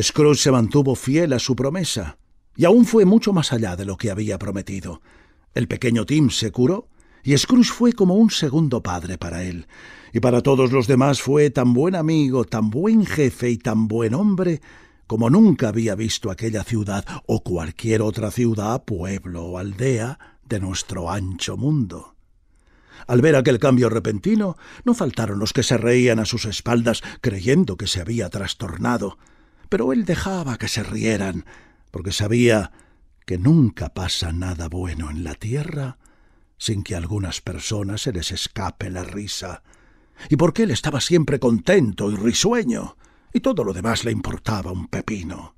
Scrooge se mantuvo fiel a su promesa, y aún fue mucho más allá de lo que había prometido. El pequeño Tim se curó, y Scrooge fue como un segundo padre para él, y para todos los demás fue tan buen amigo, tan buen jefe y tan buen hombre como nunca había visto aquella ciudad o cualquier otra ciudad, pueblo o aldea de nuestro ancho mundo. Al ver aquel cambio repentino, no faltaron los que se reían a sus espaldas creyendo que se había trastornado, pero él dejaba que se rieran, porque sabía que nunca pasa nada bueno en la tierra sin que a algunas personas se les escape la risa, y porque él estaba siempre contento y risueño, y todo lo demás le importaba un pepino.